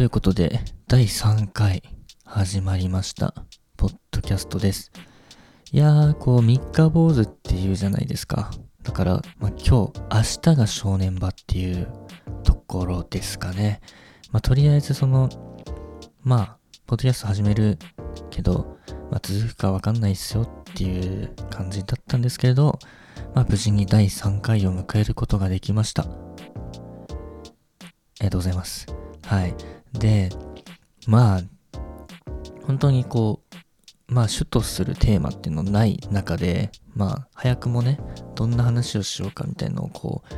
ということで、第3回始まりました。ポッドキャストです。いやー、こう、三日坊主っていうじゃないですか。だから、まあ、今日、明日が正念場っていうところですかね。まあ、とりあえずその、まあ、ポッドキャスト始めるけど、まあ、続くかわかんないっすよっていう感じだったんですけれど、まあ、無事に第3回を迎えることができました。ありがとうございます。はい。で、まあ、本当にこう、まあ、主とするテーマっていうのない中で、まあ、早くもね、どんな話をしようかみたいなのをこう、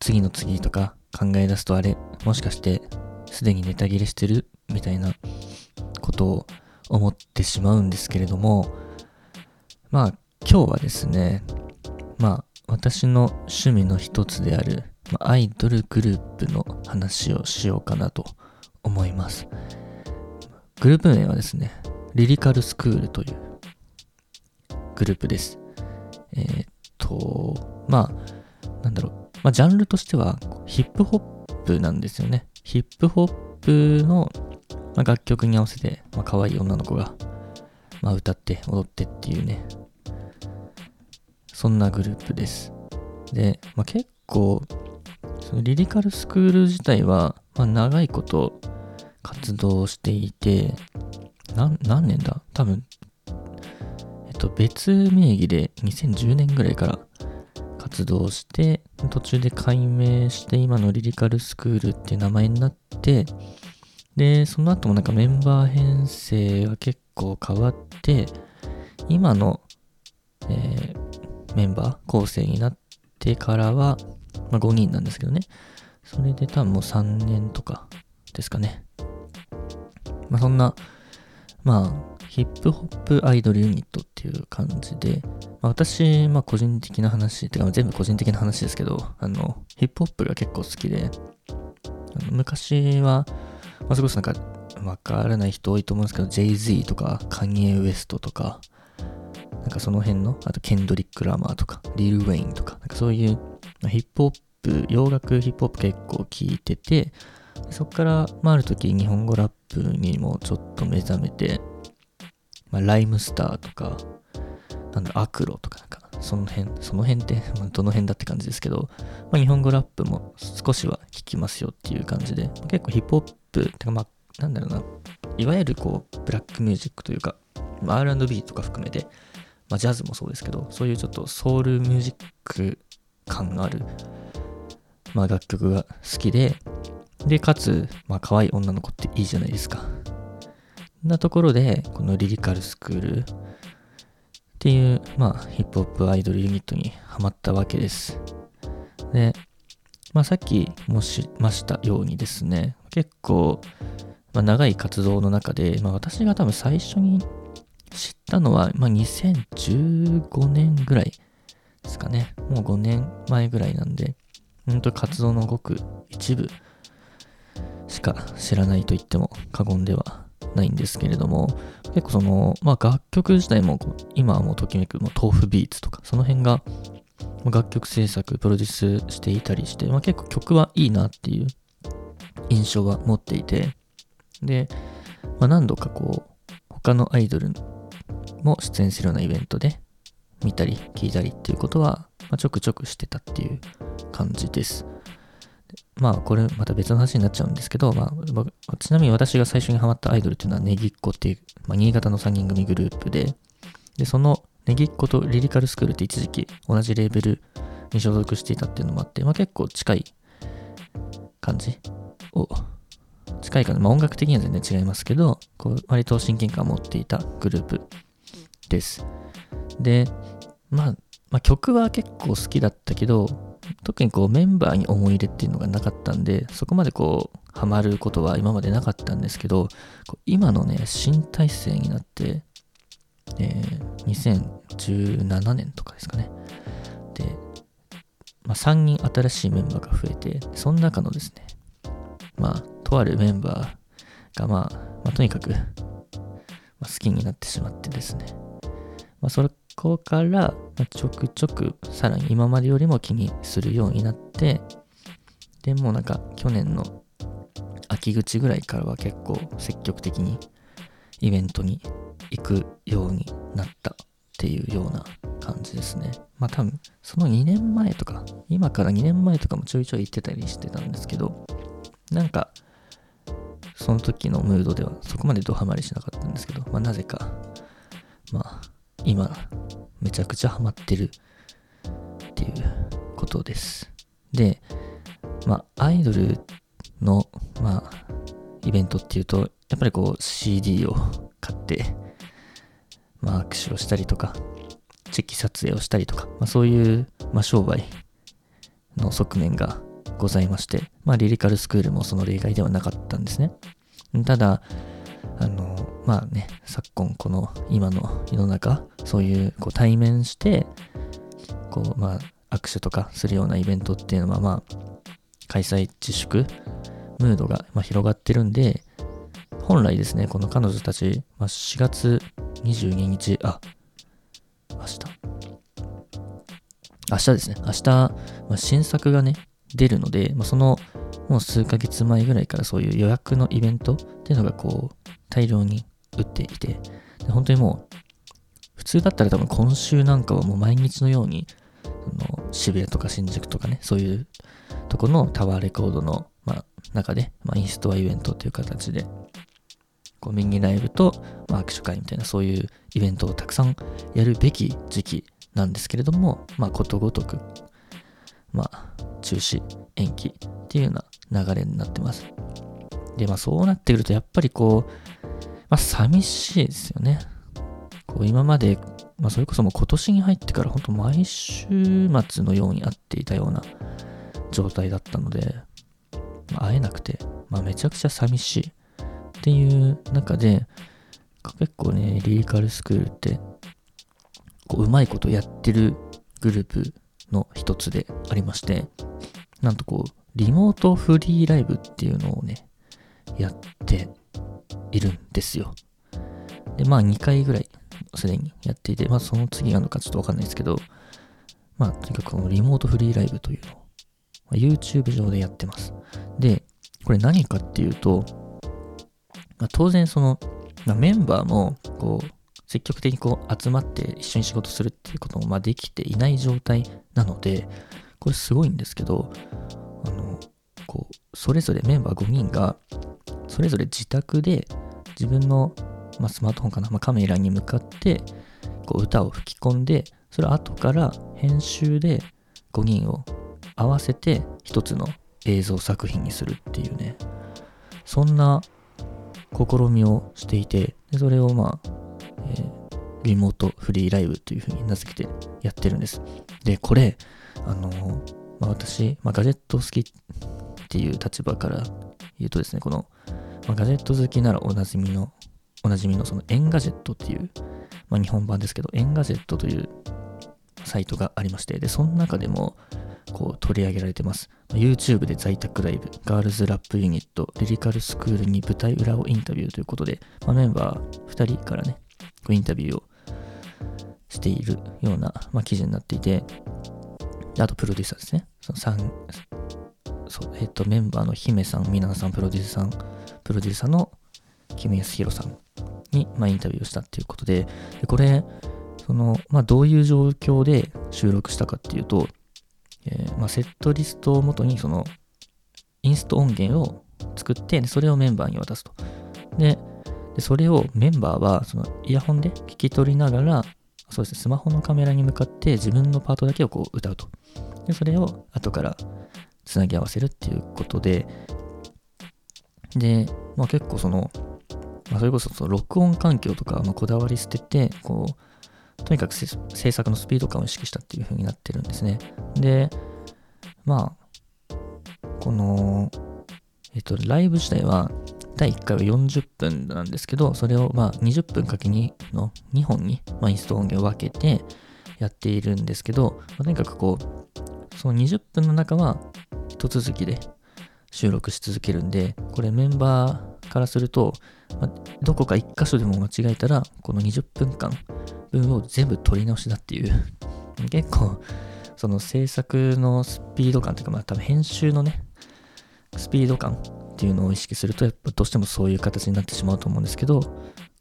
次の次とか考え出すとあれ、もしかして、すでにネタ切れしてるみたいなことを思ってしまうんですけれども、まあ、今日はですね、まあ、私の趣味の一つである、まあアイドルグループの話をしようかなと思います。グループ名はですね、リリカルスクールというグループです。えーっと、まあ、なんだろう、まあ、ジャンルとしてはヒップホップなんですよね。ヒップホップの、まあ、楽曲に合わせて、まあ、可愛い女の子が、まあ、歌って踊ってっていうね、そんなグループです。で、まあ、結構、そのリリカルスクール自体は、まあ、長いこと活動していて、何年だ？多分、えっと、別名義で2010年ぐらいから活動して、途中で改名して、今のリリカルスクールっていう名前になって、で、その後もなんかメンバー編成が結構変わって、今の、えーメンバー構成になってからは、まあ、5人なんですけどね。それで多分もう3年とかですかね。まあそんな、まあ、ヒップホップアイドルユニットっていう感じで、まあ、私、まあ個人的な話、てか全部個人的な話ですけど、あの、ヒップホップが結構好きで、あの昔は、まあ、それこそなんか、わからない人多いと思うんですけど、Jay-Z とか、カニエ・ウエストとか、なんかその辺の、あとケンドリック・ラマーとか、リル・ウェインとか、なんかそういう、ヒップホップ、洋楽ヒップホップ結構聞いてて、そっから、まあある時日本語ラップにもちょっと目覚めて、まあライムスターとか、なんだろ、アクロとかなんか、その辺、その辺って、ま どの辺だって感じですけど、まあ日本語ラップも少しは聞きますよっていう感じで、結構ヒップホップ、てかまあ、なんだろうな、いわゆるこう、ブラックミュージックというか、まあ R&B とか含めて、まあ、ジャズもそうですけど、そういうちょっとソウルミュージック感のある、まあ、楽曲が好きで、で、かつ、まあ、可愛い女の子っていいじゃないですか。なところで、このリリカルスクールっていう、まあ、ヒップホップアイドルユニットにハマったわけです。で、まあ、さっき申しましたようにですね、結構、まあ、長い活動の中で、まあ、私が多分最初に知ったのは、まあ、2015年ぐらいですかね。もう5年前ぐらいなんで、本当に活動のごく一部しか知らないと言っても過言ではないんですけれども、結構その、まあ楽曲自体も今はもうときめく、もう豆腐ビーツとか、その辺が楽曲制作、プロデュースしていたりして、まあ結構曲はいいなっていう印象は持っていて、で、まあ何度かこう、他のアイドルも出演するようなイベントで見たり聞いたりっていうことは、まあ、ちょくちょくしてたっていう感じです。まあこれまた別の話になっちゃうんですけど、まあ、ちなみに私が最初にハマったアイドルっていうのはネギっ子っていう、まあ、新潟の3人組グループで、で、そのネギっ子とリリカルスクールって一時期同じレーベルに所属していたっていうのもあって、まあ結構近い感じを近いかな、まあ、音楽的には全然違いますけど、こう割と親近感を持っていたグループです。で、まあ、まあ、曲は結構好きだったけど、特にこうメンバーに思い入れっていうのがなかったんで、そこまでこう、ハマることは今までなかったんですけど、今のね、新体制になって、えー2017年とかですかね。で、まあ、3人新しいメンバーが増えて、その中のですね、まあ、とあるメンバーが、まあ、まあ、とにかく、好きになってしまってですね。まあ、そこから、まちょくちょく、さらに今までよりも気にするようになって、で、もなんか、去年の秋口ぐらいからは結構積極的にイベントに行くようになったっていうような感じですね。まあ多分その2年前とか、今から2年前とかもちょいちょい行ってたりしてたんですけど、なんかその時のムードではそこまでドハマりしなかったんですけど、まあなぜか、今めちゃくちゃハマってるっていうことです。で、まあアイドルの、まあイベントっていうと、やっぱりこう CD を買って、まあ握手をしたりとか、チェキ撮影をしたりとか、まあそういう、まあ商売の側面がございまして、まあリリカルスクールもその例外ではなかったんですね。ただ、あの、まあね、昨今この今の世の中、そういうこう対面して、こう、まあ握手とかするようなイベントっていうのは、まあ、開催自粛ムードが、ま広がってるんで、本来ですね、この彼女たち、まあ、4月22日、あ、明日。明日ですね。明日、まあ、新作がね、出るので、まあ、その、もう数ヶ月前ぐらいからそういう予約のイベントっていうのがこう、大量に打っていて、で本当にもう、普通だったら多分今週なんかはもう毎日のように、その渋谷とか新宿とかね、そういうとこのタワーレコードの、まあ、中で、まあ、インストアイベントという形で、こうミニライブと、まあ、握手会みたいなそういうイベントをたくさんやるべき時期なんですけれども、まあ、ことごとく、まあ、中止、延期っていうような流れになってます。で、まあ、そうなってくると、やっぱりこう、まあ、寂しいですよね。こう今まで、まあ、それこそもう今年に入ってから本当毎週末のように会っていたような状態だったので、まあ、会えなくて、まあ、めちゃくちゃ寂しいっていう中で、結構ね、リリカルスクールって、こう、うまいことやってるグループの一つでありまして、なんとこう、リモートフリーライブっていうのをね、やっているんですよ。で、まあ2回ぐらいすでにやっていて、まあその次なのかちょっとわかんないですけど、まあとにかくこのリモートフリーライブというのを、ま、YouTube 上でやってます。で、これ何かっていうと、まあ、当然その、まあ、メンバーもこう積極的にこう集まって一緒に仕事するっていうこともまあできていない状態なので、これすごいんですけど、あの、こう、それぞれメンバー5人が、それぞれ自宅で自分の、まあ、スマートフォンかな、まあ、カメラに向かって、こう歌を吹き込んで、それを後から編集で5人を合わせて一つの映像作品にするっていうね、そんな試みをしていて、でそれをまあ、えー、リモートフリーライブというふうに名付けてやってるんです。で、これ、あのー、まあ、私、まあ、ガジェット好きっていう立場から言うとですね、この、ガジェット好きならおなじみの、おなじみのその Engadget っていう、まあ、日本版ですけど、 Engadget というサイトがありまして、で、その中でも、こう取り上げられてます。YouTube で在宅ライブ、ガールズラップユニット、 lyrical schoolに舞台裏をインタビューということで、まあ、メンバー2人からね、こうインタビューをしているような、まあ、記事になっていて、あとプロデューサーですね。その3、そう、えっ、と、メンバーの himeさん、 minanさん、プロデューサーさん、プロデューサーのキムヤスヒロさんに、まあ、インタビューをしたっていうことで、でこれ、その、まあ、どういう状況で収録したかっていうと、えー、まあ、セットリストをもとにそのインスト音源を作ってそれをメンバーに渡すと。で、でそれをメンバーはそのイヤホンで聞き取りながら、そうですね、スマホのカメラに向かって自分のパートだけをこう歌うと。で、それを後からつなぎ合わせるっていうことで、で、まあ結構その、まあ、それこそその録音環境とか、まあ、こだわり捨てて、こう、とにかく制作のスピード感を意識したっていう風になってるんですね。で、まあ、この、えっと、ライブ自体は、第1回は40分なんですけど、それをまあ20分かけ2の2本に、まあ、インスト音源を分けてやっているんですけど、まあ、とにかくこう、その20分の中は一続きで収録し続けるんで、これメンバーからすると、ま、どこか1箇所でも間違えたら、この20分間分を全部取り直しだっていう 結構その制作のスピード感というかまあ多分編集のねスピード感っっていうのを意識すると、やっぱどうしてもそういう形になってしまうと思うんですけど、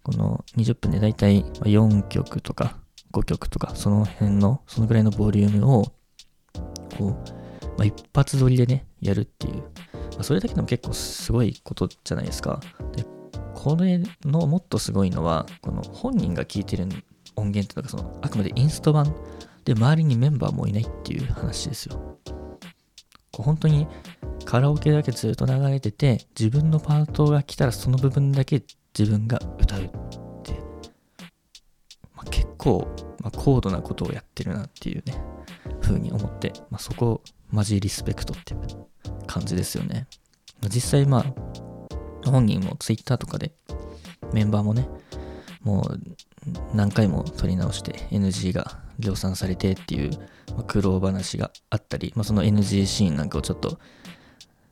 この20分でだいたい4曲とか5曲とか、その辺の、そのぐらいのボリュームを、こう、まあ、一発撮りでね、やるっていう。それだけでも結構すごいことじゃないですか。で、これのもっとすごいのは、この本人が聴いてる音源っていうのが、その、あくまでインスト版で、周りにメンバーもいないっていう話ですよ。こう本当にカラオケだけずっと流れてて、自分のパートが来たらその部分だけ自分が歌うって、まあ、結構、まあ、高度なことをやってるなっていうね、風に思って、まあ、そこ、マジリスペクトって感じですよね。実際まあ、本人も Twitter とかでメンバーもね、もう何回も撮り直して NG が量産されてっていう、苦労話があったり、まあ、その NG シーンなんかをちょっと、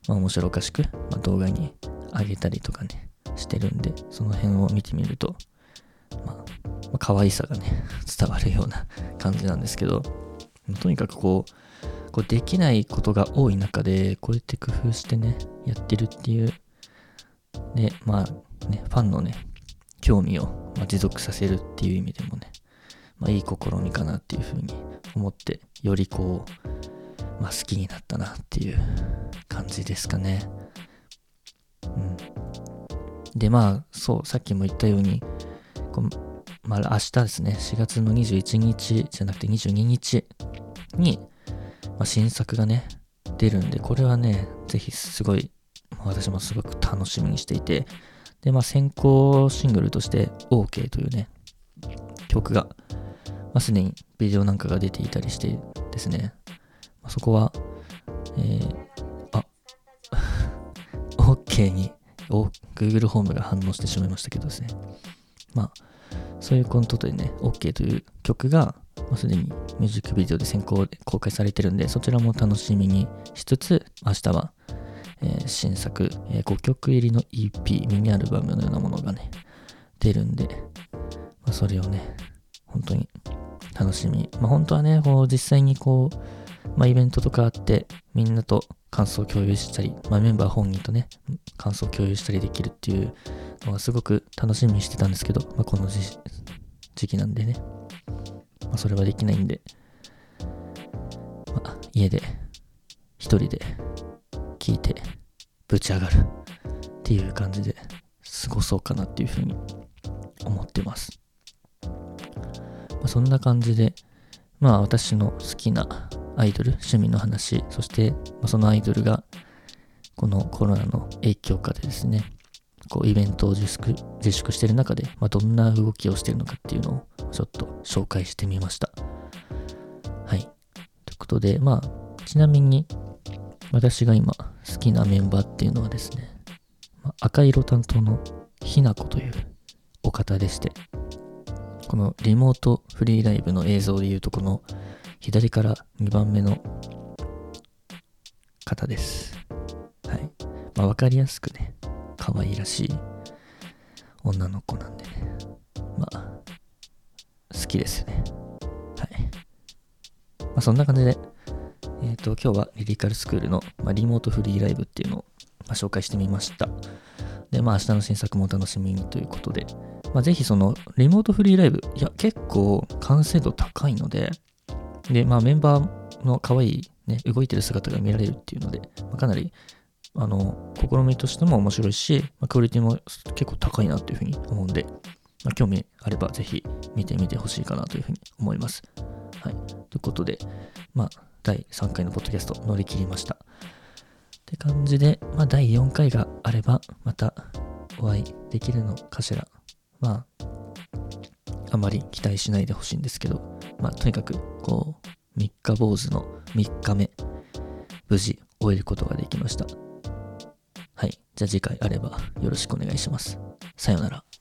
まあ、面白おかしく、まあ、動画に上げたりとかね、してるんで、その辺を見てみると、まあ、まあ、可愛さがね、伝わるような感じなんですけど、とにかくこう、こうできないことが多い中で、こうやって工夫してね、やってるっていう、で、まあね、ファンのね、興味を、ま持続させるっていう意味でもね、まあ、いい試みかなっていうふうに思って、よりこう、まあ、好きになったなっていう感じですかね。うん。で、まあ、そう、さっきも言ったように、まあ、明日ですね、4月の21日じゃなくて22日に、まあ、新作がね、出るんで、これはね、ぜひすごい、私もすごく楽しみにしていて、で、まあ、先行シングルとして OK というね、曲が、まあ、すでにビデオなんかが出ていたりしてですね、まあ、そこは、えー、あ、OK に、Google ホームが反応してしまいましたけどですね。まあ、そういうことでね、OK という曲が、まあ、すでにミュージックビデオで先行で公開されてるんで、そちらも楽しみにしつつ、明日はえー、新作、えー、5曲入りの EP、ミニアルバムのようなものがね、出るんで、まあ、それをね、本当に楽しみ。まあ、本当はね、こう実際にこう、まあ、イベントとかあって、みんなと感想を共有したり、まあ、メンバー本人とね、感想を共有したりできるっていうのがすごく楽しみにしてたんですけど、まあ、この時期なんでね、まあ、それはできないんで、まあ、家で、一人で聞いてぶち上がるっていう感じで過ごそうかなっていうふうに思ってます。まあ、そんな感じで、まあ私の好きなアイドル、趣味の話、そして、そのアイドルがこのコロナの影響下でですね、こうイベントを自粛自粛してる中で、まあ、どんな動きをしてるのかっていうのをちょっと紹介してみました。はい。ということで、まあ、ちなみに私が今好きなメンバーっていうのはですね、まあ、赤色担当のひなこというお方でして、このリモートフリーライブの映像でいうとこの左から2番目の方です。はい。まあわかりやすくね、可愛らしい女の子なんでね、まあ、好きですね。はい。まあそんな感じで、えっ、ー、と、今日はリリカルスクールの、まあ、リモートフリーライブっていうのを、まあ、紹介してみました。で、まあ明日の新作もお楽しみにということで、まあ、ぜひそのリモートフリーライブ、いや、結構完成度高いので、で、まあメンバーの可愛いね、動いてる姿が見られるっていうので、まあ、かなり、あの、試みとしても面白いし、まあ、クオリティも結構高いなというふうに思うんで、まあ、興味あればぜひ見てみてほしいかなというふうに思います。はい。ということで、まあ、第3回のポッドキャスト乗り切りました。って感じで、まあ、第4回があれば、またお会いできるのかしら。まあ、あまり期待しないでほしいんですけど、まあ、とにかく、こう、三日坊主の3日目、無事終えることができました。はい。じゃあ次回あればよろしくお願いします。さようなら。